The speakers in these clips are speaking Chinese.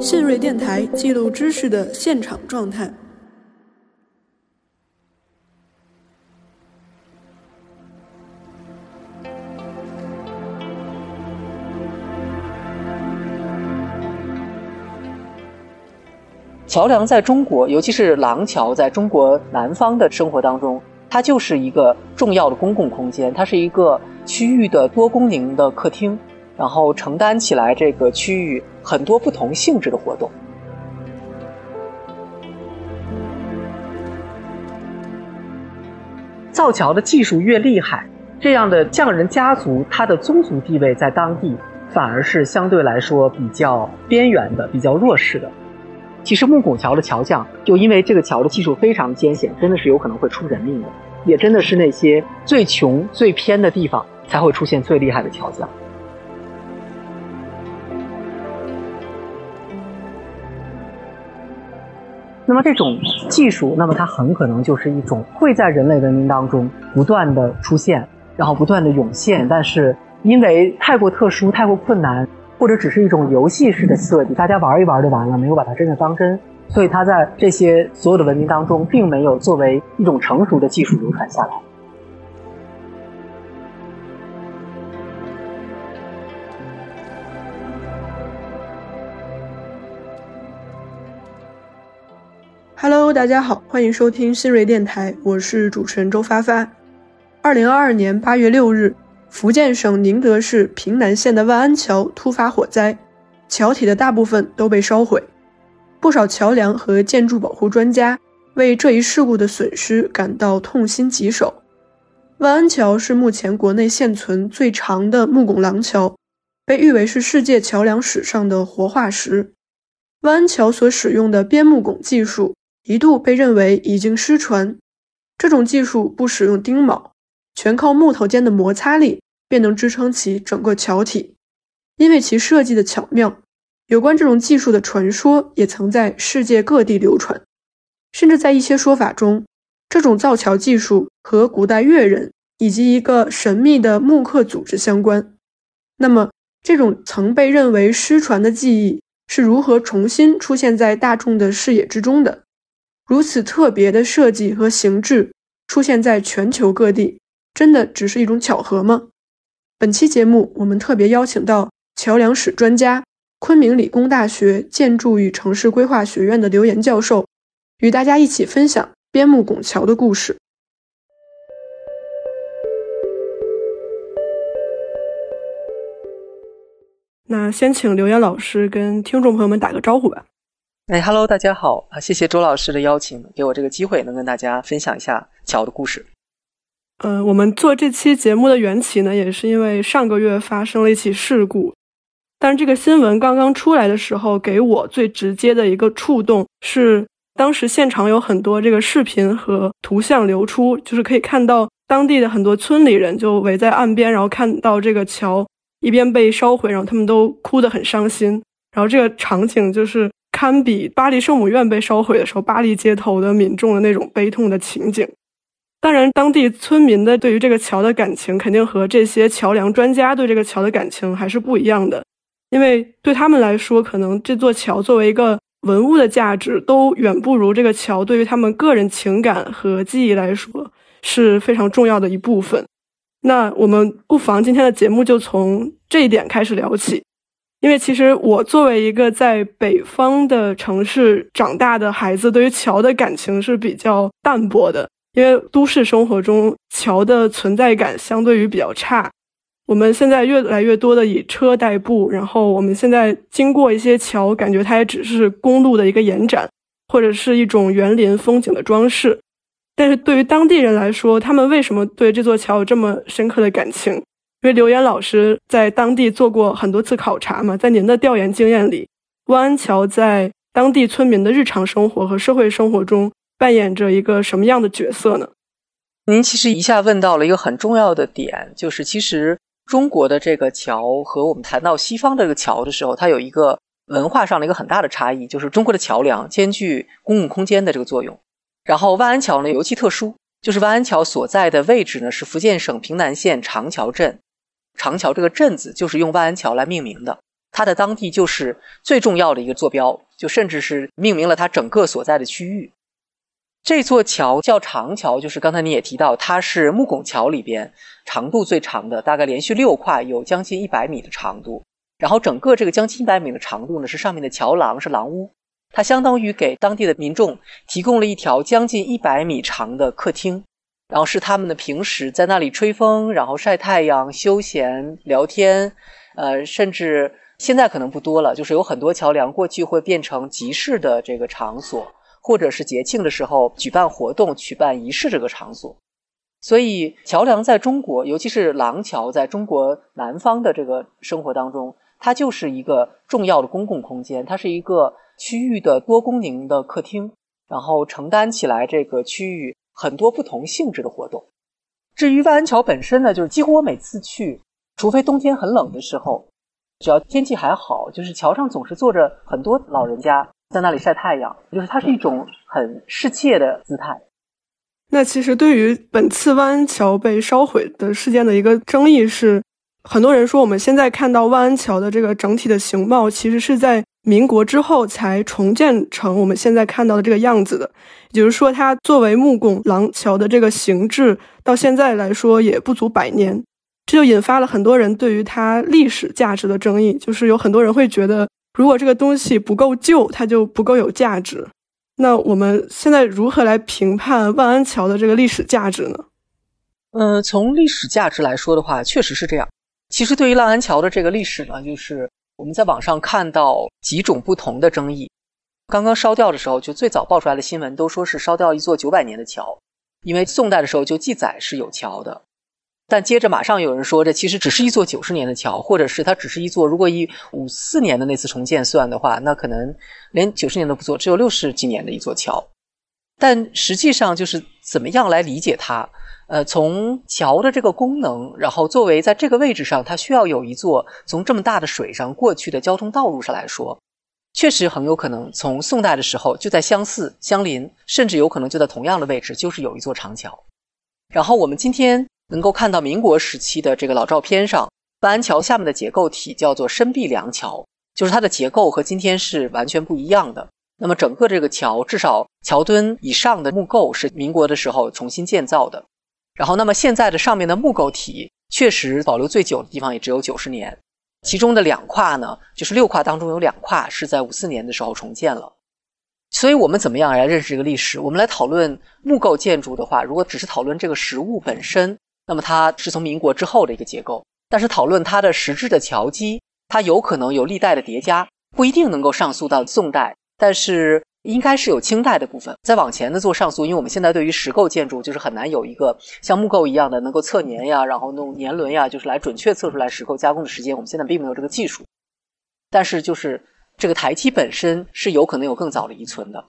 信瑞电台记录知识的现场状态。桥梁在中国，尤其是廊桥，在中国南方的生活当中，它就是一个重要的公共空间，它是一个区域的多功能的客厅，然后承担起来这个区域很多不同性质的活动。造桥的技术越厉害，这样的匠人家族，他的宗族地位在当地反而是相对来说比较边缘的、比较弱势的。其实木拱桥的桥匠，就因为这个桥的技术非常艰险，真的是有可能会出人命的。也真的是那些最穷、最偏的地方才会出现最厉害的桥匠。那么这种技术，那么它很可能就是一种会在人类文明当中不断的出现，然后不断的涌现，但是因为太过特殊、太过困难。或者只是一种游戏式的设计，大家玩一玩就完了，没有把它真的当真，所以它在这些所有的文明当中，并没有作为一种成熟的技术流传下来。Hello，大家好，欢迎收听新锐电台，我是主持人周发发。二零二二年八月六日。福建省宁德市平南县的万安桥突发火灾，桥体的大部分都被烧毁。不少桥梁和建筑保护专家为这一事故的损失感到痛心疾首。万安桥是目前国内现存最长的木拱廊桥，被誉为是世界桥梁史上的活化石。万安桥所使用的边木拱技术一度被认为已经失传，这种技术不使用钉铆。全靠木头间的摩擦力便能支撑起整个桥体，因为其设计的巧妙，有关这种技术的传说也曾在世界各地流传，甚至在一些说法中，这种造桥技术和古代越人以及一个神秘的木刻组织相关。那么，这种曾被认为失传的技艺是如何重新出现在大众的视野之中的？如此特别的设计和形制出现在全球各地。真的只是一种巧合吗？本期节目，我们特别邀请到桥梁史专家、昆明理工大学建筑与城市规划学院的刘岩教授，与大家一起分享边牧拱桥的故事。那先请刘岩老师跟听众朋友们打个招呼吧。哎哈喽，大家好啊！谢谢周老师的邀请，给我这个机会能跟大家分享一下桥的故事。呃，我们做这期节目的缘起呢，也是因为上个月发生了一起事故。但是这个新闻刚刚出来的时候，给我最直接的一个触动是，当时现场有很多这个视频和图像流出，就是可以看到当地的很多村里人就围在岸边，然后看到这个桥一边被烧毁，然后他们都哭得很伤心。然后这个场景就是堪比巴黎圣母院被烧毁的时候，巴黎街头的民众的那种悲痛的情景。当然，当地村民的对于这个桥的感情，肯定和这些桥梁专家对这个桥的感情还是不一样的。因为对他们来说，可能这座桥作为一个文物的价值，都远不如这个桥对于他们个人情感和记忆来说是非常重要的一部分。那我们不妨今天的节目就从这一点开始聊起。因为其实我作为一个在北方的城市长大的孩子，对于桥的感情是比较淡薄的。因为都市生活中桥的存在感相对于比较差，我们现在越来越多的以车代步，然后我们现在经过一些桥，感觉它也只是公路的一个延展，或者是一种园林风景的装饰。但是对于当地人来说，他们为什么对这座桥有这么深刻的感情？因为刘岩老师在当地做过很多次考察嘛，在您的调研经验里，万安桥在当地村民的日常生活和社会生活中。扮演着一个什么样的角色呢？您其实一下问到了一个很重要的点，就是其实中国的这个桥和我们谈到西方的这个桥的时候，它有一个文化上的一个很大的差异，就是中国的桥梁兼具公共空间的这个作用。然后万安桥呢尤其特殊，就是万安桥所在的位置呢是福建省平南县长桥镇，长桥这个镇子就是用万安桥来命名的。它的当地就是最重要的一个坐标，就甚至是命名了它整个所在的区域。这座桥叫长桥，就是刚才你也提到，它是木拱桥里边长度最长的，大概连续六跨有将近一百米的长度。然后整个这个将近一百米的长度呢，是上面的桥廊是廊屋，它相当于给当地的民众提供了一条将近一百米长的客厅，然后是他们的平时在那里吹风，然后晒太阳、休闲聊天，呃，甚至现在可能不多了，就是有很多桥梁过去会变成集市的这个场所，或者是节庆的时候举办活动、举办仪式这个场所。所以桥梁在中国，尤其是廊桥，在中国南方的这个生活当中。它就是一个重要的公共空间，它是一个区域的多功能的客厅，然后承担起来这个区域很多不同性质的活动。至于万安桥本身呢，就是几乎我每次去，除非冬天很冷的时候，只要天气还好，就是桥上总是坐着很多老人家在那里晒太阳，就是它是一种很世切的姿态。那其实对于本次万安桥被烧毁的事件的一个争议是。很多人说，我们现在看到万安桥的这个整体的形貌，其实是在民国之后才重建成我们现在看到的这个样子的。也就是说，它作为木拱廊桥的这个形制，到现在来说也不足百年，这就引发了很多人对于它历史价值的争议。就是有很多人会觉得，如果这个东西不够旧，它就不够有价值。那我们现在如何来评判万安桥的这个历史价值呢？嗯，从历史价值来说的话，确实是这样。其实，对于浪安桥的这个历史呢，就是我们在网上看到几种不同的争议。刚刚烧掉的时候，就最早爆出来的新闻都说是烧掉一座九百年的桥，因为宋代的时候就记载是有桥的。但接着马上有人说，这其实只是一座九十年的桥，或者是它只是一座，如果以五四年的那次重建算的话，那可能连九十年都不做，只有六十几年的一座桥。但实际上，就是怎么样来理解它？呃，从桥的这个功能，然后作为在这个位置上，它需要有一座从这么大的水上过去的交通道路上来说，确实很有可能从宋代的时候就在相似、相邻，甚至有可能就在同样的位置，就是有一座长桥。然后我们今天能够看到民国时期的这个老照片上，万安桥下面的结构体叫做深壁梁桥，就是它的结构和今天是完全不一样的。那么整个这个桥，至少桥墩以上的木构是民国的时候重新建造的。然后，那么现在的上面的木构体确实保留最久的地方也只有九十年，其中的两跨呢，就是六跨当中有两跨是在五四年的时候重建了。所以我们怎么样来认识这个历史？我们来讨论木构建筑的话，如果只是讨论这个实物本身，那么它是从民国之后的一个结构；但是讨论它的实质的桥基，它有可能有历代的叠加，不一定能够上溯到宋代，但是。应该是有清代的部分，再往前的做上溯，因为我们现在对于石构建筑就是很难有一个像木构一样的能够测年呀，然后弄年轮呀，就是来准确测出来石构加工的时间。我们现在并没有这个技术，但是就是这个台基本身是有可能有更早的遗存的。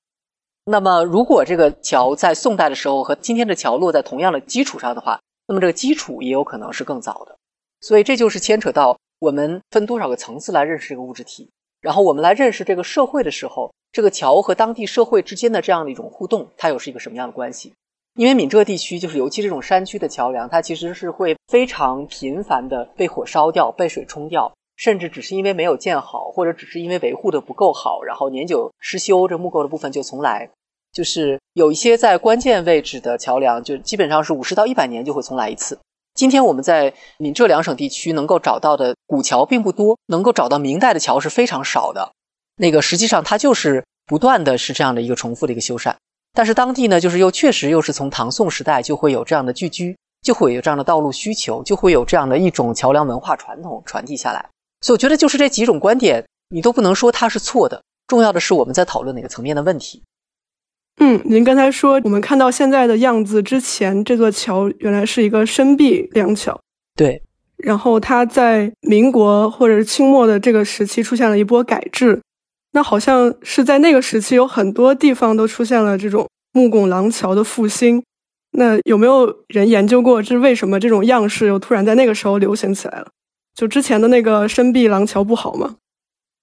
那么如果这个桥在宋代的时候和今天的桥落在同样的基础上的话，那么这个基础也有可能是更早的。所以这就是牵扯到我们分多少个层次来认识这个物质体，然后我们来认识这个社会的时候。这个桥和当地社会之间的这样的一种互动，它又是一个什么样的关系？因为闽浙地区就是尤其这种山区的桥梁，它其实是会非常频繁的被火烧掉、被水冲掉，甚至只是因为没有建好，或者只是因为维护的不够好，然后年久失修，这木构的部分就重来。就是有一些在关键位置的桥梁，就基本上是五十到一百年就会重来一次。今天我们在闽浙两省地区能够找到的古桥并不多，能够找到明代的桥是非常少的。那个实际上它就是不断的是这样的一个重复的一个修缮，但是当地呢，就是又确实又是从唐宋时代就会有这样的聚居，就会有这样的道路需求，就会有这样的一种桥梁文化传统传递下来。所以我觉得就是这几种观点，你都不能说它是错的。重要的是我们在讨论哪个层面的问题。嗯，您刚才说我们看到现在的样子之前，这座桥原来是一个深壁梁桥。对。然后它在民国或者是清末的这个时期出现了一波改制。那好像是在那个时期，有很多地方都出现了这种木拱廊桥的复兴。那有没有人研究过，这是为什么这种样式又突然在那个时候流行起来了？就之前的那个深壁廊桥不好吗？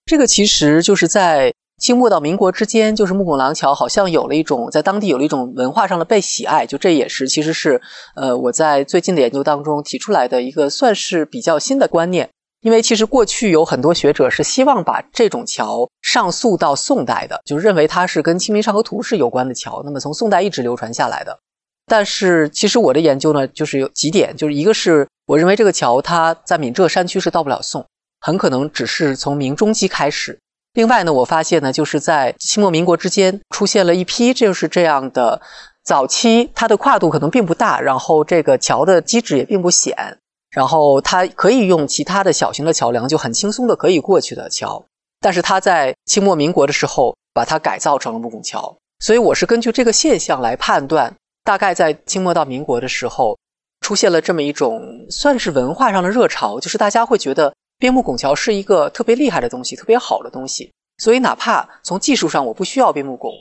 这个其实就是在清末到民国之间，就是木拱廊桥好像有了一种在当地有了一种文化上的被喜爱。就这也是其实是呃我在最近的研究当中提出来的一个算是比较新的观念。因为其实过去有很多学者是希望把这种桥上溯到宋代的，就认为它是跟《清明上河图》是有关的桥，那么从宋代一直流传下来的。但是其实我的研究呢，就是有几点，就是一个是我认为这个桥它在闽浙山区是到不了宋，很可能只是从明中期开始。另外呢，我发现呢，就是在清末民国之间出现了一批就是这样的早期，它的跨度可能并不大，然后这个桥的基质也并不显，然后它可以用其他的小型的桥梁就很轻松的可以过去的桥，但是它在清末民国的时候把它改造成了木拱桥，所以我是根据这个现象来判断，大概在清末到民国的时候出现了这么一种算是文化上的热潮，就是大家会觉得。边牧拱桥是一个特别厉害的东西，特别好的东西。所以，哪怕从技术上我不需要边牧拱，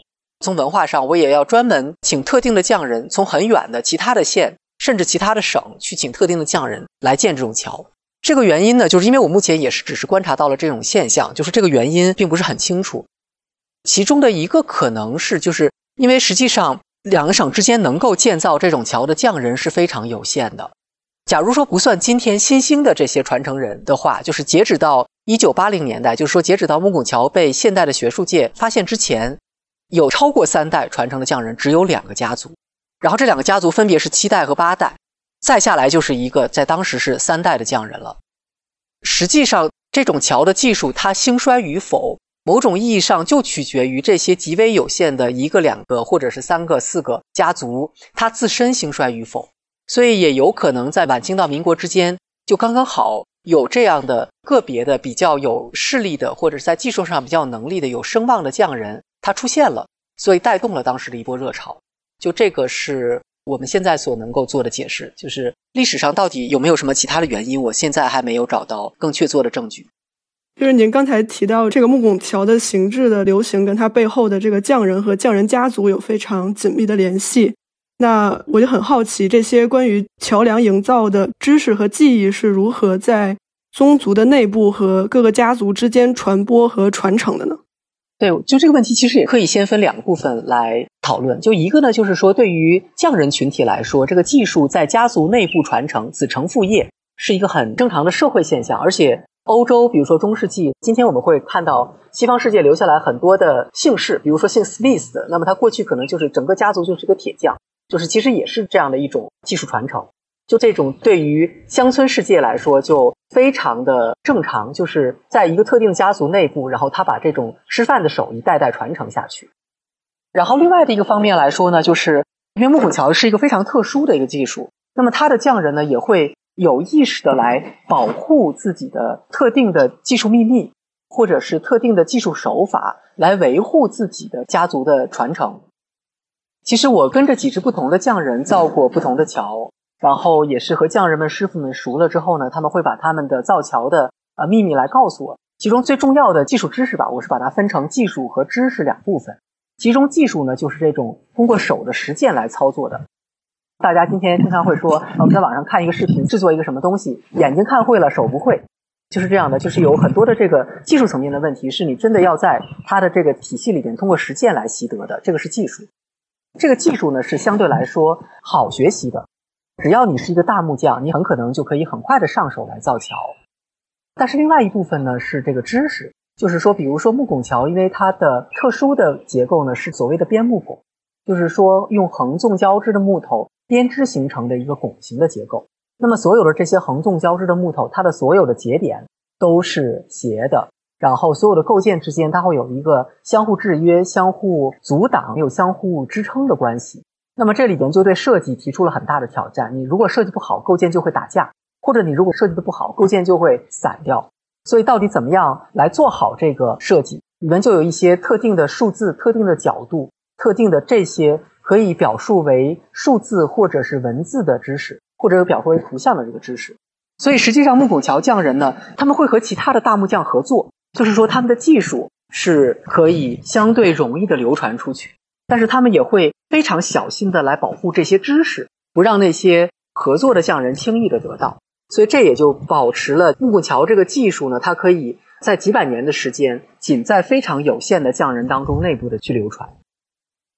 从文化上我也要专门请特定的匠人，从很远的其他的县，甚至其他的省去请特定的匠人来建这种桥。这个原因呢，就是因为我目前也是只是观察到了这种现象，就是这个原因并不是很清楚。其中的一个可能是，就是因为实际上两个省之间能够建造这种桥的匠人是非常有限的。假如说不算今天新兴的这些传承人的话，就是截止到一九八零年代，就是说截止到木拱桥被现代的学术界发现之前，有超过三代传承的匠人只有两个家族，然后这两个家族分别是七代和八代，再下来就是一个在当时是三代的匠人了。实际上，这种桥的技术它兴衰与否，某种意义上就取决于这些极为有限的一个、两个或者是三个、四个家族它自身兴衰与否。所以也有可能在晚清到民国之间，就刚刚好有这样的个别的比较有势力的，或者是在技术上比较有能力的、有声望的匠人，他出现了，所以带动了当时的一波热潮。就这个是我们现在所能够做的解释。就是历史上到底有没有什么其他的原因，我现在还没有找到更确凿的证据。就是您刚才提到这个木拱桥的形制的流行，跟它背后的这个匠人和匠人家族有非常紧密的联系。那我就很好奇，这些关于桥梁营造的知识和技艺是如何在宗族的内部和各个家族之间传播和传承的呢？对，就这个问题，其实也可以先分两个部分来讨论。就一个呢，就是说对于匠人群体来说，这个技术在家族内部传承、子承父业是一个很正常的社会现象。而且欧洲，比如说中世纪，今天我们会看到西方世界留下来很多的姓氏，比如说姓 Smith 的，那么他过去可能就是整个家族就是一个铁匠。就是其实也是这样的一种技术传承，就这种对于乡村世界来说就非常的正常，就是在一个特定家族内部，然后他把这种吃饭的手艺代代传承下去。然后另外的一个方面来说呢，就是因为木拱桥是一个非常特殊的一个技术，那么他的匠人呢也会有意识的来保护自己的特定的技术秘密，或者是特定的技术手法来维护自己的家族的传承。其实我跟着几支不同的匠人造过不同的桥，然后也是和匠人们师傅们熟了之后呢，他们会把他们的造桥的呃秘密来告诉我。其中最重要的技术知识吧，我是把它分成技术和知识两部分。其中技术呢，就是这种通过手的实践来操作的。大家今天经常会说，我们在网上看一个视频，制作一个什么东西，眼睛看会了，手不会，就是这样的。就是有很多的这个技术层面的问题，是你真的要在它的这个体系里边通过实践来习得的，这个是技术。这个技术呢是相对来说好学习的，只要你是一个大木匠，你很可能就可以很快的上手来造桥。但是另外一部分呢是这个知识，就是说，比如说木拱桥，因为它的特殊的结构呢是所谓的边木拱，就是说用横纵交织的木头编织形成的一个拱形的结构。那么所有的这些横纵交织的木头，它的所有的节点都是斜的。然后所有的构件之间，它会有一个相互制约、相互阻挡、有相互支撑的关系。那么这里边就对设计提出了很大的挑战。你如果设计不好，构件就会打架；或者你如果设计的不好，构件就会散掉。所以到底怎么样来做好这个设计？里面就有一些特定的数字、特定的角度、特定的这些可以表述为数字或者是文字的知识，或者有表述为图像的这个知识。所以实际上木拱桥匠人呢，他们会和其他的大木匠合作。就是说，他们的技术是可以相对容易的流传出去，但是他们也会非常小心的来保护这些知识，不让那些合作的匠人轻易的得到。所以这也就保持了木拱桥这个技术呢，它可以在几百年的时间，仅在非常有限的匠人当中内部的去流传。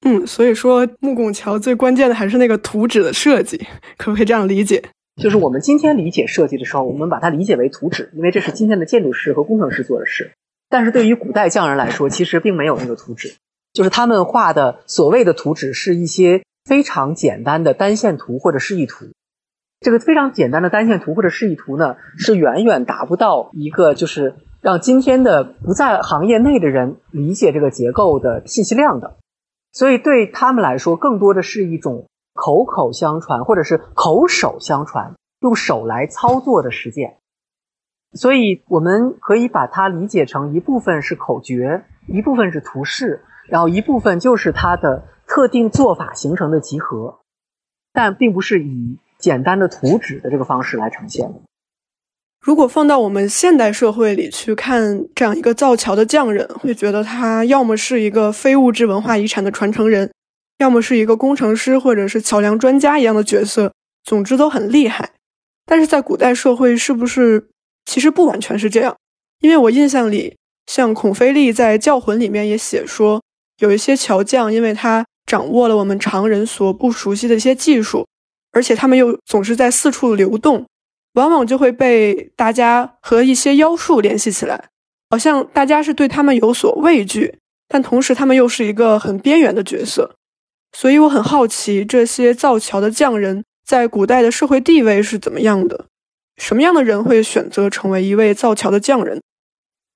嗯，所以说木拱桥最关键的还是那个图纸的设计，可不可以这样理解？就是我们今天理解设计的时候，我们把它理解为图纸，因为这是今天的建筑师和工程师做的事。但是对于古代匠人来说，其实并没有那个图纸，就是他们画的所谓的图纸是一些非常简单的单线图或者示意图。这个非常简单的单线图或者示意图呢，是远远达不到一个就是让今天的不在行业内的人理解这个结构的信息量的。所以对他们来说，更多的是一种口口相传或者是口手相传，用手来操作的实践。所以我们可以把它理解成一部分是口诀，一部分是图示，然后一部分就是它的特定做法形成的集合，但并不是以简单的图纸的这个方式来呈现。如果放到我们现代社会里去看这样一个造桥的匠人，会觉得他要么是一个非物质文化遗产的传承人，要么是一个工程师或者是桥梁专家一样的角色，总之都很厉害。但是在古代社会，是不是其实不完全是这样？因为我印象里，像孔飞力在《教魂》里面也写说，有一些桥匠，因为他掌握了我们常人所不熟悉的一些技术，而且他们又总是在四处流动。往往就会被大家和一些妖术联系起来，好像大家是对他们有所畏惧，但同时他们又是一个很边缘的角色。所以我很好奇，这些造桥的匠人在古代的社会地位是怎么样的？什么样的人会选择成为一位造桥的匠人？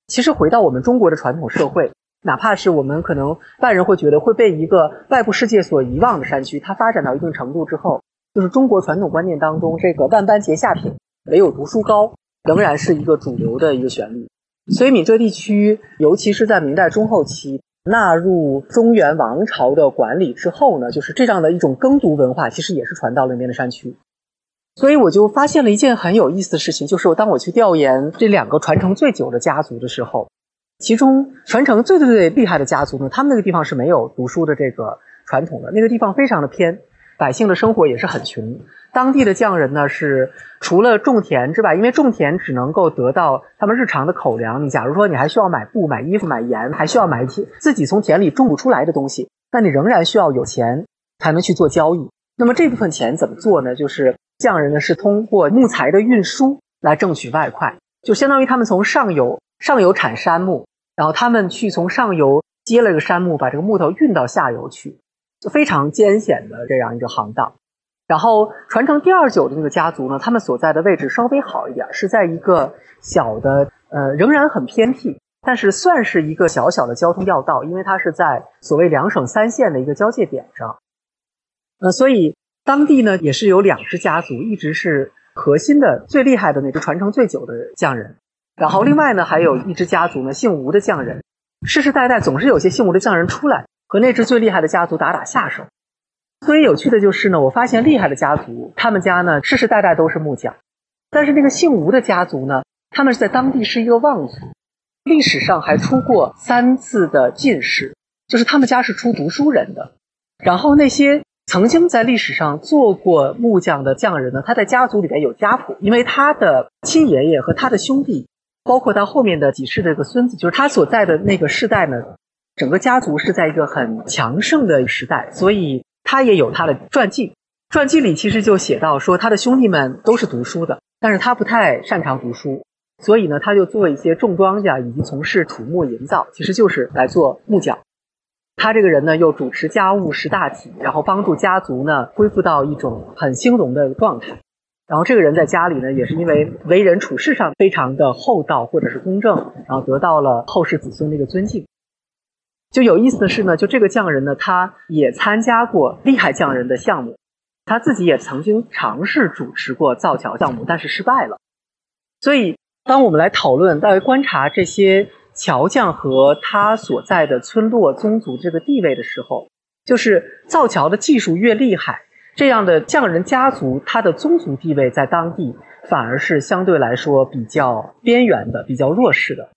其实回到我们中国的传统社会，哪怕是我们可能外人会觉得会被一个外部世界所遗忘的山区，它发展到一定程度之后，就是中国传统观念当中这个万般皆下品。唯有读书高，仍然是一个主流的一个旋律。所以闽浙地区，尤其是在明代中后期纳入中原王朝的管理之后呢，就是这样的一种耕读文化，其实也是传到了那边的山区。所以我就发现了一件很有意思的事情，就是当我去调研这两个传承最久的家族的时候，其中传承最最最厉害的家族呢，他们那个地方是没有读书的这个传统的，那个地方非常的偏。百姓的生活也是很穷，当地的匠人呢是除了种田之外，因为种田只能够得到他们日常的口粮。你假如说你还需要买布、买衣服、买盐，还需要买一些自己从田里种不出来的东西，那你仍然需要有钱才能去做交易。那么这部分钱怎么做呢？就是匠人呢是通过木材的运输来挣取外快，就相当于他们从上游上游产杉木，然后他们去从上游接了个杉木，把这个木头运到下游去。就非常艰险的这样一个行当，然后传承第二久的那个家族呢，他们所在的位置稍微好一点，是在一个小的呃仍然很偏僻，但是算是一个小小的交通要道，因为它是在所谓两省三县的一个交界点上，呃，所以当地呢也是有两支家族，一直是核心的最厉害的那支传承最久的匠人，然后另外呢还有一支家族呢姓吴的匠人，世世代代总是有些姓吴的匠人出来。和那支最厉害的家族打打下手。所以有趣的就是呢，我发现厉害的家族，他们家呢世世代代都是木匠，但是那个姓吴的家族呢，他们是在当地是一个望族，历史上还出过三次的进士，就是他们家是出读书人的。然后那些曾经在历史上做过木匠的匠人呢，他在家族里面有家谱，因为他的亲爷爷和他的兄弟，包括他后面的几世的这个孙子，就是他所在的那个世代呢。整个家族是在一个很强盛的时代，所以他也有他的传记。传记里其实就写到说，他的兄弟们都是读书的，但是他不太擅长读书，所以呢，他就做一些种庄稼以及从事土木营造，其实就是来做木匠。他这个人呢，又主持家务、识大体，然后帮助家族呢恢复到一种很兴隆的状态。然后这个人在家里呢，也是因为为人处事上非常的厚道或者是公正，然后得到了后世子孙的一个尊敬。就有意思的是呢，就这个匠人呢，他也参加过厉害匠人的项目，他自己也曾经尝试主持过造桥项目，但是失败了。所以，当我们来讨论、来观察这些桥匠和他所在的村落宗族这个地位的时候，就是造桥的技术越厉害，这样的匠人家族，他的宗族地位在当地反而是相对来说比较边缘的、比较弱势的。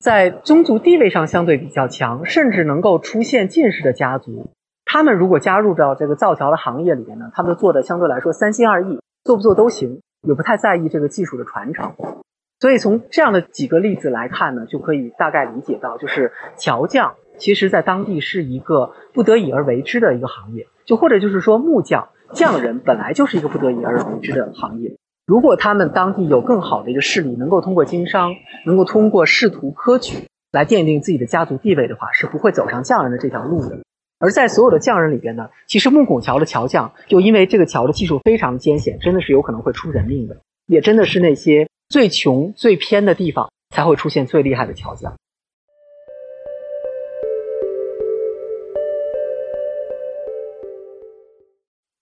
在宗族地位上相对比较强，甚至能够出现进士的家族，他们如果加入到这个造桥的行业里面呢，他们做的相对来说三心二意，做不做都行，也不太在意这个技术的传承。所以从这样的几个例子来看呢，就可以大概理解到，就是桥匠其实在当地是一个不得已而为之的一个行业，就或者就是说木匠匠人本来就是一个不得已而为之的行业。如果他们当地有更好的一个势力，能够通过经商，能够通过仕途科举来奠定自己的家族地位的话，是不会走上匠人的这条路的。而在所有的匠人里边呢，其实木拱桥的桥匠，就因为这个桥的技术非常艰险，真的是有可能会出人命的。也真的是那些最穷、最偏的地方才会出现最厉害的桥匠。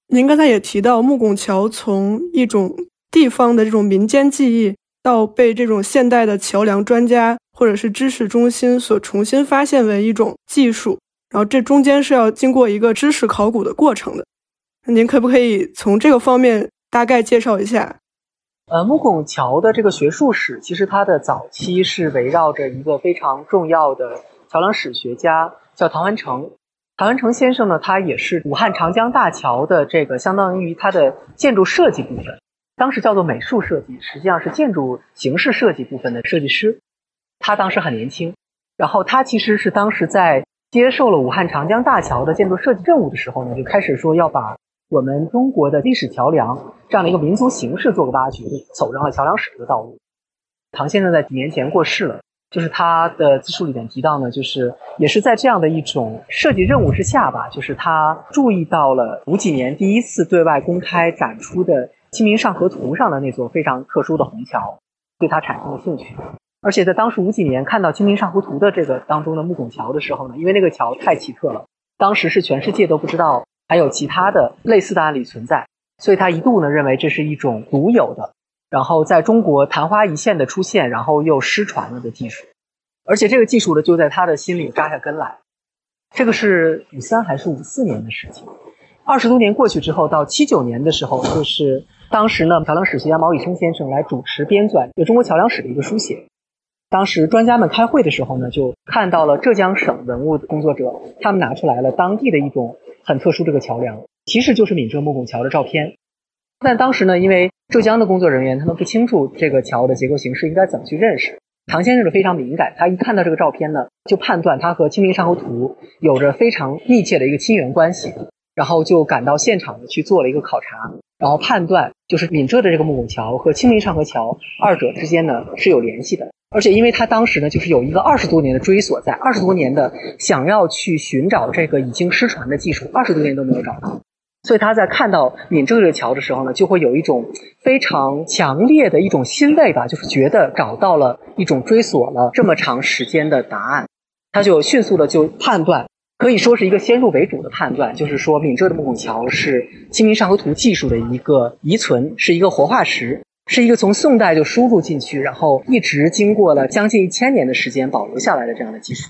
您刚才也提到，木拱桥从一种地方的这种民间技艺，到被这种现代的桥梁专家或者是知识中心所重新发现为一种技术。然后这中间是要经过一个知识考古的过程的，您可不可以从这个方面大概介绍一下？呃，木拱桥的这个学术史，其实它的早期是围绕着一个非常重要的桥梁史学家，叫唐文成。唐文成先生呢，他也是武汉长江大桥的这个相当于它的建筑设计部分，当时叫做美术设计，实际上是建筑形式设计部分的设计师。他当时很年轻，然后他其实是当时在。接受了武汉长江大桥的建筑设计任务的时候呢，就开始说要把我们中国的历史桥梁这样的一个民族形式做个挖掘，走上了桥梁史这个道路。唐先生在几年前过世了，就是他的自述里面提到呢，就是也是在这样的一种设计任务之下吧，就是他注意到了五几年第一次对外公开展出的《清明上河图》上的那座非常特殊的虹桥，对他产生了兴趣。而且在当时五几年看到《清明上河图》的这个当中的木拱桥的时候呢，因为那个桥太奇特了，当时是全世界都不知道还有其他的类似的案例存在，所以他一度呢认为这是一种独有的，然后在中国昙花一现的出现，然后又失传了的技术。而且这个技术呢就在他的心里扎下根来。这个是五三还是五四年的事情？二十多年过去之后，到七九年的时候，就是当时呢桥梁史学家毛以生先生来主持编纂《中国桥梁史》的一个书写。当时专家们开会的时候呢，就看到了浙江省文物工作者，他们拿出来了当地的一种很特殊这个桥梁，其实就是闽浙木拱桥的照片。但当时呢，因为浙江的工作人员他们不清楚这个桥的结构形式应该怎么去认识，唐先生是非常敏感，他一看到这个照片呢，就判断它和《清明上河图》有着非常密切的一个亲缘关系，然后就赶到现场去做了一个考察，然后判断就是闽浙的这个木拱桥和《清明上河桥》二者之间呢是有联系的。而且，因为他当时呢，就是有一个二十多年的追索，在二十多年的想要去寻找这个已经失传的技术，二十多年都没有找到，所以他在看到闽浙这个桥的时候呢，就会有一种非常强烈的一种欣慰吧，就是觉得找到了一种追索了这么长时间的答案，他就迅速的就判断，可以说是一个先入为主的判断，就是说闽浙的木拱桥是《清明上河图》技术的一个遗存，是一个活化石。是一个从宋代就输入进去，然后一直经过了将近一千年的时间保留下来的这样的技术。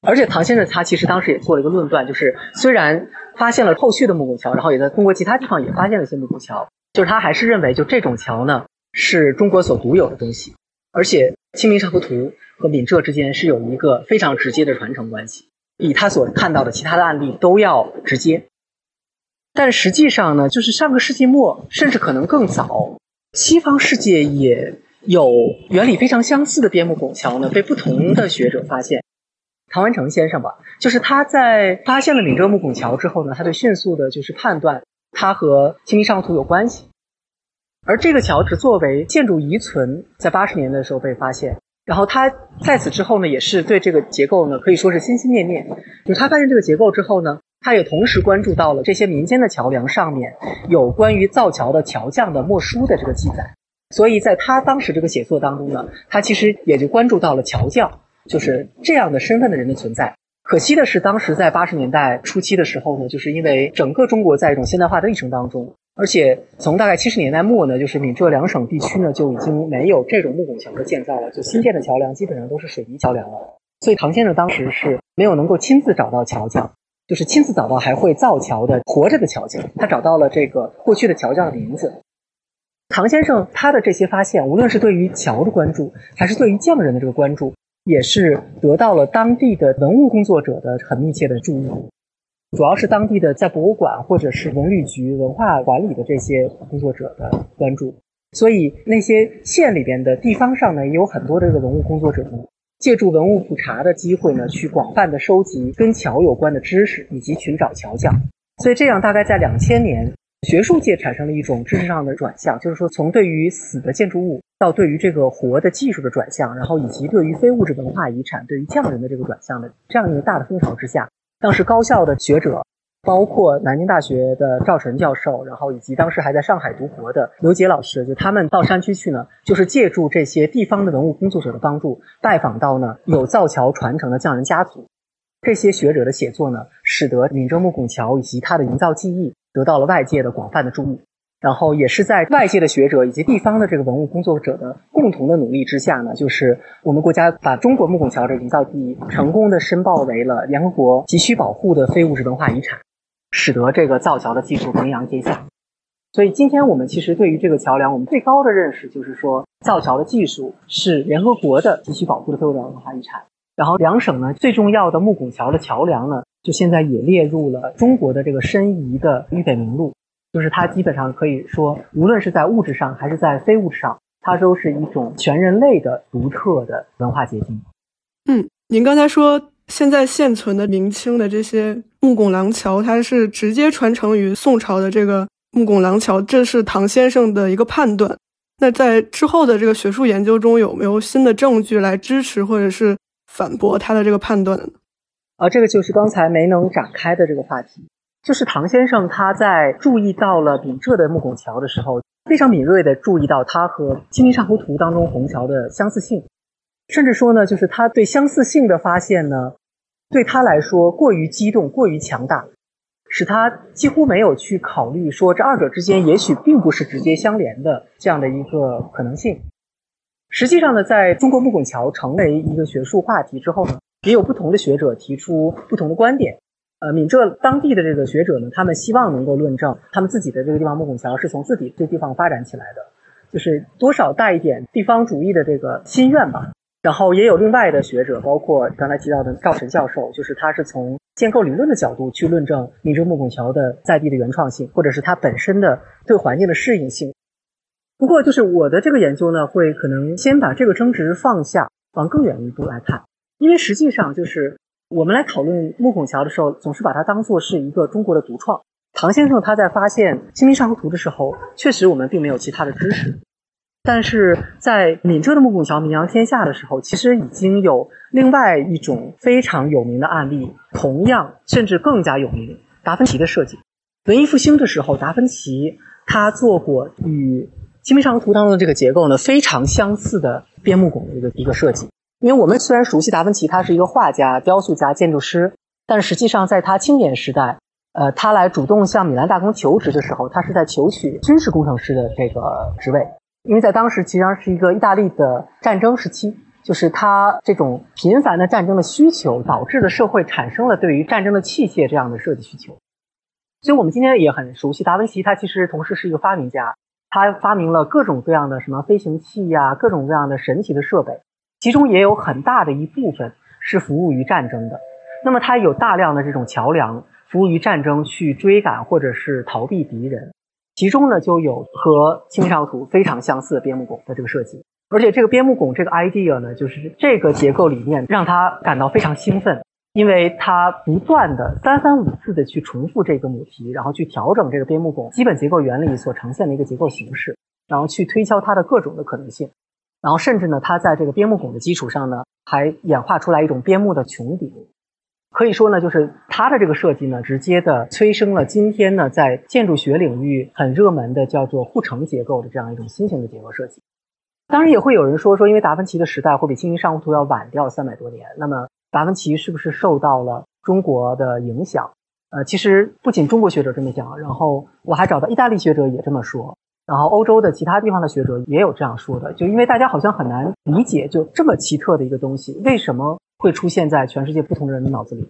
而且唐先生他其实当时也做了一个论断，就是虽然发现了后续的木拱桥，然后也在通过其他地方也发现了一些木拱桥，就是他还是认为就这种桥呢是中国所独有的东西，而且《清明上河图》和闽浙之间是有一个非常直接的传承关系，比他所看到的其他的案例都要直接。但实际上呢，就是上个世纪末，甚至可能更早。西方世界也有原理非常相似的边木拱桥呢，被不同的学者发现。唐文成先生吧，就是他在发现了闽浙木拱桥之后呢，他就迅速的就是判断它和《清明上河图》有关系。而这个桥只作为建筑遗存，在八十年代的时候被发现。然后他在此之后呢，也是对这个结构呢可以说是心心念念。就是他发现这个结构之后呢。他也同时关注到了这些民间的桥梁上面有关于造桥的桥匠的墨书的这个记载，所以在他当时这个写作当中呢，他其实也就关注到了桥匠，就是这样的身份的人的存在。可惜的是，当时在八十年代初期的时候呢，就是因为整个中国在一种现代化的历程当中，而且从大概七十年代末呢，就是闽浙两省地区呢就已经没有这种木拱桥的建造了，就新建的桥梁基本上都是水泥桥梁了。所以唐先生当时是没有能够亲自找到桥匠。就是亲自找到还会造桥的活着的桥匠，他找到了这个过去的桥匠的名字。唐先生他的这些发现，无论是对于桥的关注，还是对于匠人的这个关注，也是得到了当地的文物工作者的很密切的注意。主要是当地的在博物馆或者是文旅局文化管理的这些工作者的关注。所以那些县里边的地方上呢，也有很多的这个文物工作者呢。借助文物普查的机会呢，去广泛的收集跟桥有关的知识，以及寻找桥匠。所以这样，大概在两千年学术界产生了一种知识上的转向，就是说从对于死的建筑物到对于这个活的技术的转向，然后以及对于非物质文化遗产、对于匠人的这个转向的这样一个大的风潮之下，当时高校的学者，包括南京大学的赵晨教授，然后以及当时还在上海读博的刘杰老师，就他们到山区去呢，就是借助这些地方的文物工作者的帮助，拜访到呢有造桥传承的匠人家族。这些学者的写作呢，使得闽浙木拱桥以及它的营造技艺。得到了外界的广泛的注意，然后也是在外界的学者以及地方的这个文物工作者的共同的努力之下呢，就是我们国家把中国木拱桥的营造技艺成功的申报为了联合国急需保护的非物质文化遗产，使得这个造桥的技术名扬天下。所以今天我们其实对于这个桥梁，我们最高的认识就是说，造桥的技术是联合国的急需保护的非物质文化遗产。然后两省呢最重要的木拱桥的桥梁呢。就现在也列入了中国的这个申遗的预备名录，就是它基本上可以说，无论是在物质上还是在非物质上，它都是一种全人类的独特的文化结晶。嗯，您刚才说现在现存的明清的这些木拱廊桥，它是直接传承于宋朝的这个木拱廊桥，这是唐先生的一个判断。那在之后的这个学术研究中，有没有新的证据来支持或者是反驳他的这个判断呢？啊，这个就是刚才没能展开的这个话题，就是唐先生他在注意到了闽浙的木拱桥的时候，非常敏锐地注意到它和《清明上河图》当中虹桥的相似性，甚至说呢，就是他对相似性的发现呢，对他来说过于激动、过于强大，使他几乎没有去考虑说这二者之间也许并不是直接相连的这样的一个可能性。实际上呢，在中国木拱桥成为一个学术话题之后呢。也有不同的学者提出不同的观点，呃，闽浙当地的这个学者呢，他们希望能够论证他们自己的这个地方木拱桥是从自己这地方发展起来的，就是多少带一点地方主义的这个心愿吧。然后也有另外的学者，包括刚才提到的赵晨教授，就是他是从建构理论的角度去论证闽浙木拱桥的在地的原创性，或者是它本身的对环境的适应性。不过，就是我的这个研究呢，会可能先把这个争执放下，往更远一步来看。因为实际上，就是我们来讨论木拱桥的时候，总是把它当做是一个中国的独创。唐先生他在发现《清明上河图》的时候，确实我们并没有其他的知识。但是在闽浙的木拱桥名扬天下的时候，其实已经有另外一种非常有名的案例，同样甚至更加有名——达芬奇的设计。文艺复兴的时候，达芬奇他做过与《清明上河图》当中的这个结构呢非常相似的边木拱的一个一个设计。因为我们虽然熟悉达芬奇，他是一个画家、雕塑家、建筑师，但实际上在他青年时代，呃，他来主动向米兰大公求职的时候，他是在求取军事工程师的这个职位。因为在当时，其实上是一个意大利的战争时期，就是他这种频繁的战争的需求，导致的社会产生了对于战争的器械这样的设计需求。所以我们今天也很熟悉达芬奇，他其实同时是一个发明家，他发明了各种各样的什么飞行器呀，各种各样的神奇的设备。其中也有很大的一部分是服务于战争的，那么它有大量的这种桥梁服务于战争去追赶或者是逃避敌人，其中呢就有和《清明上河图》非常相似的边牧拱的这个设计，而且这个边牧拱这个 idea 呢，就是这个结构理念让他感到非常兴奋，因为他不断的三番五次的去重复这个母题，然后去调整这个边牧拱基本结构原理所呈现的一个结构形式，然后去推敲它的各种的可能性。然后甚至呢，它在这个边木拱的基础上呢，还演化出来一种边木的穹顶。可以说呢，就是它的这个设计呢，直接的催生了今天呢，在建筑学领域很热门的叫做护城结构的这样一种新型的结构设计。当然，也会有人说说，因为达芬奇的时代会比《清明上河图》要晚掉三百多年，那么达芬奇是不是受到了中国的影响？呃，其实不仅中国学者这么讲，然后我还找到意大利学者也这么说。然后，欧洲的其他地方的学者也有这样说的，就因为大家好像很难理解，就这么奇特的一个东西，为什么会出现在全世界不同人的脑子里？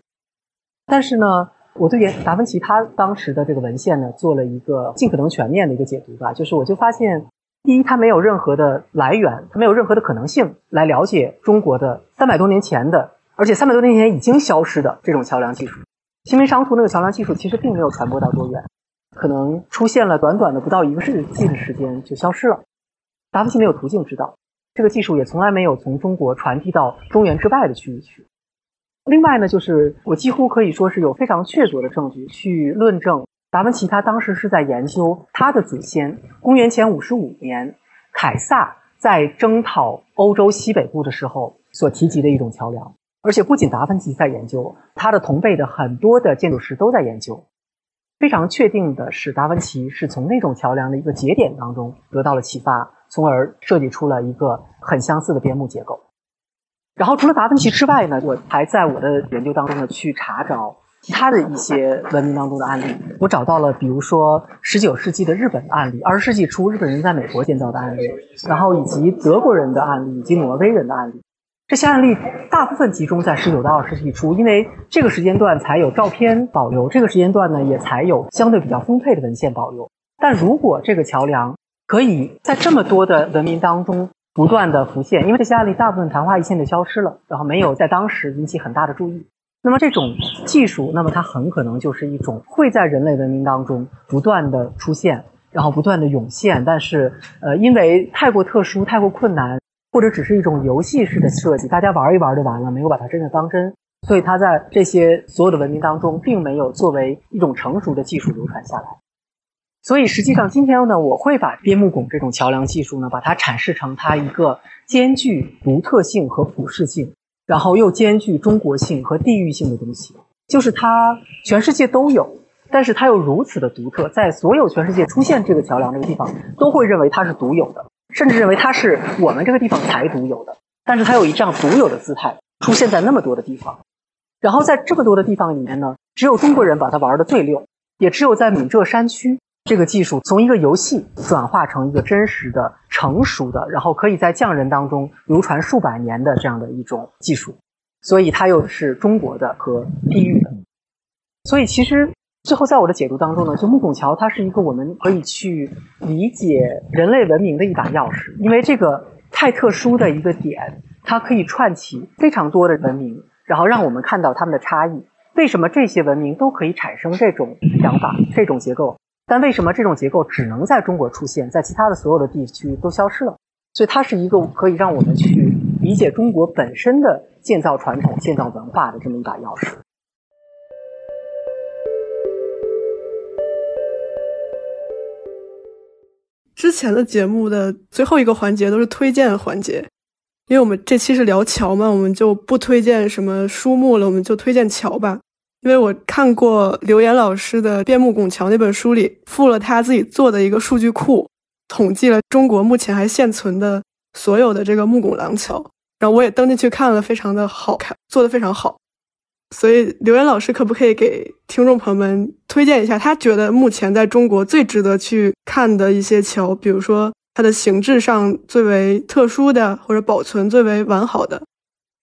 但是呢，我对达芬奇他当时的这个文献呢，做了一个尽可能全面的一个解读吧。就是我就发现，第一，他没有任何的来源，他没有任何的可能性来了解中国的三百多年前的，而且三百多年前已经消失的这种桥梁技术。清明上河图那个桥梁技术其实并没有传播到多远。可能出现了短短的不到一个世纪的时间就消失了，达芬奇没有途径知道，这个技术也从来没有从中国传递到中原之外的区域去。另外呢，就是我几乎可以说是有非常确凿的证据去论证达芬奇他当时是在研究他的祖先公元前五十五年凯撒在征讨欧洲西北部的时候所提及的一种桥梁，而且不仅达芬奇在研究，他的同辈的很多的建筑师都在研究。非常确定的是，达芬奇是从那种桥梁的一个节点当中得到了启发，从而设计出了一个很相似的边牧结构。然后除了达芬奇之外呢，我还在我的研究当中呢去查找其他的一些文明当中的案例。我找到了，比如说十九世纪的日本的案例，二十世纪初日本人在美国建造的案例，然后以及德国人的案例以及挪威人的案例。这些案例大部分集中在十九到二十世纪初，因为这个时间段才有照片保留，这个时间段呢也才有相对比较丰沛的文献保留。但如果这个桥梁可以在这么多的文明当中不断的浮现，因为这些案例大部分昙花一现的消失了，然后没有在当时引起很大的注意，那么这种技术，那么它很可能就是一种会在人类文明当中不断的出现，然后不断的涌现，但是呃，因为太过特殊、太过困难。或者只是一种游戏式的设计，大家玩一玩就完了，没有把它真的当真，所以它在这些所有的文明当中，并没有作为一种成熟的技术流传下来。所以实际上今天呢，我会把边牧拱这种桥梁技术呢，把它阐释成它一个兼具独特性和普适性，然后又兼具中国性和地域性的东西，就是它全世界都有，但是它又如此的独特，在所有全世界出现这个桥梁这个地方，都会认为它是独有的。甚至认为它是我们这个地方才独有的，但是它有一这样独有的姿态出现在那么多的地方，然后在这么多的地方里面呢，只有中国人把它玩的最溜，也只有在闽浙山区，这个技术从一个游戏转化成一个真实的、成熟的，然后可以在匠人当中流传数百年的这样的一种技术，所以它又是中国的和地域的，所以其实。最后，在我的解读当中呢，就木拱桥，它是一个我们可以去理解人类文明的一把钥匙，因为这个太特殊的一个点，它可以串起非常多的文明，然后让我们看到它们的差异。为什么这些文明都可以产生这种想法、这种结构？但为什么这种结构只能在中国出现，在其他的所有的地区都消失了？所以，它是一个可以让我们去理解中国本身的建造传统、建造文化的这么一把钥匙。之前的节目的最后一个环节都是推荐环节，因为我们这期是聊桥嘛，我们就不推荐什么书目了，我们就推荐桥吧。因为我看过刘岩老师的《变木拱桥》那本书里附了他自己做的一个数据库，统计了中国目前还现存的所有的这个木拱廊桥，然后我也登进去看了，非常的好看，做的非常好。所以刘岩老师可不可以给听众朋友们推荐一下，他觉得目前在中国最值得去看的一些桥，比如说它的形制上最为特殊的，或者保存最为完好的。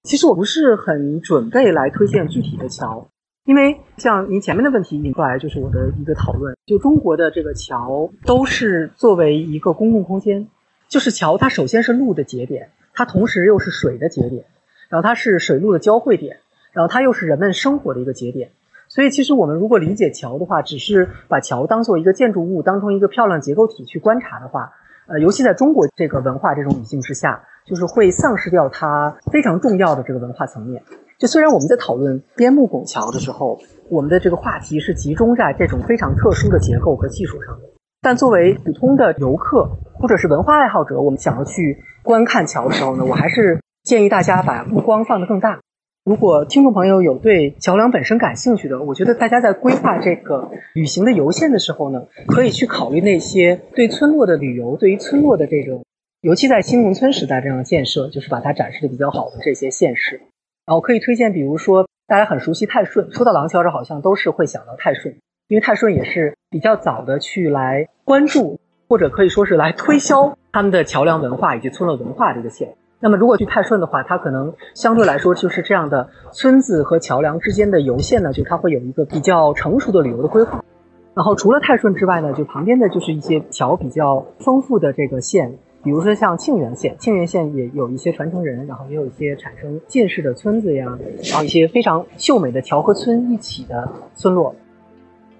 其实我不是很准备来推荐具体的桥，因为像您前面的问题引过来，就是我的一个讨论。就中国的这个桥都是作为一个公共空间，就是桥它首先是路的节点，它同时又是水的节点，然后它是水陆的交汇点。然后它又是人们生活的一个节点，所以其实我们如果理解桥的话，只是把桥当做一个建筑物，当成一个漂亮结构体去观察的话，呃，尤其在中国这个文化这种语境之下，就是会丧失掉它非常重要的这个文化层面。就虽然我们在讨论边牧拱桥的时候，我们的这个话题是集中在这种非常特殊的结构和技术上的，但作为普通的游客或者是文化爱好者，我们想要去观看桥的时候呢，我还是建议大家把目光放得更大。如果听众朋友有对桥梁本身感兴趣的，我觉得大家在规划这个旅行的游线的时候呢，可以去考虑那些对村落的旅游，对于村落的这种，尤其在新农村时代这样的建设，就是把它展示的比较好的这些县市。然后可以推荐，比如说大家很熟悉泰顺，说到廊桥这好像都是会想到泰顺，因为泰顺也是比较早的去来关注，或者可以说是来推销他们的桥梁文化以及村落文化这个县。那么，如果去泰顺的话，它可能相对来说就是这样的村子和桥梁之间的游线呢，就它会有一个比较成熟的旅游的规划。然后，除了泰顺之外呢，就旁边的就是一些桥比较丰富的这个县，比如说像庆元县，庆元县也有一些传承人，然后也有一些产生建市的村子呀，然后一些非常秀美的桥和村一起的村落。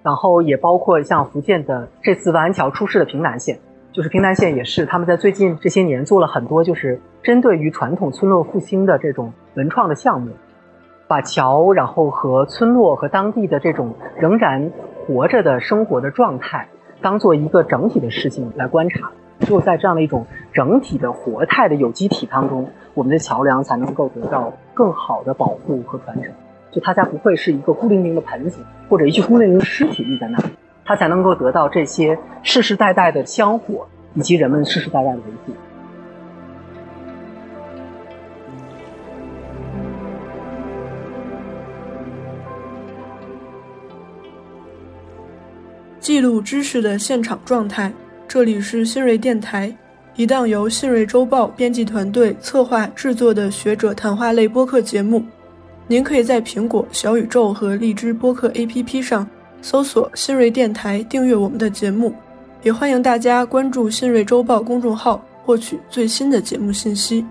然后也包括像福建的这次万安桥出事的平南县。就是平潭县也是，他们在最近这些年做了很多，就是针对于传统村落复兴的这种文创的项目，把桥然后和村落和当地的这种仍然活着的生活的状态当做一个整体的事情来观察。只有在这样的一种整体的活态的有机体当中，我们的桥梁才能够得到更好的保护和传承。就它才不会是一个孤零零的盆景，或者一具孤零零的尸体立在那里，他才能够得到这些世世代代的香火，以及人们世世代代的维护。记录知识的现场状态，这里是新锐电台，一档由新锐周报编辑团队策划制作的学者谈话类播客节目。您可以在苹果、小宇宙和荔枝播客 APP 上搜索“新锐电台”，订阅我们的节目。也欢迎大家关注“新锐周报”公众号，获取最新的节目信息。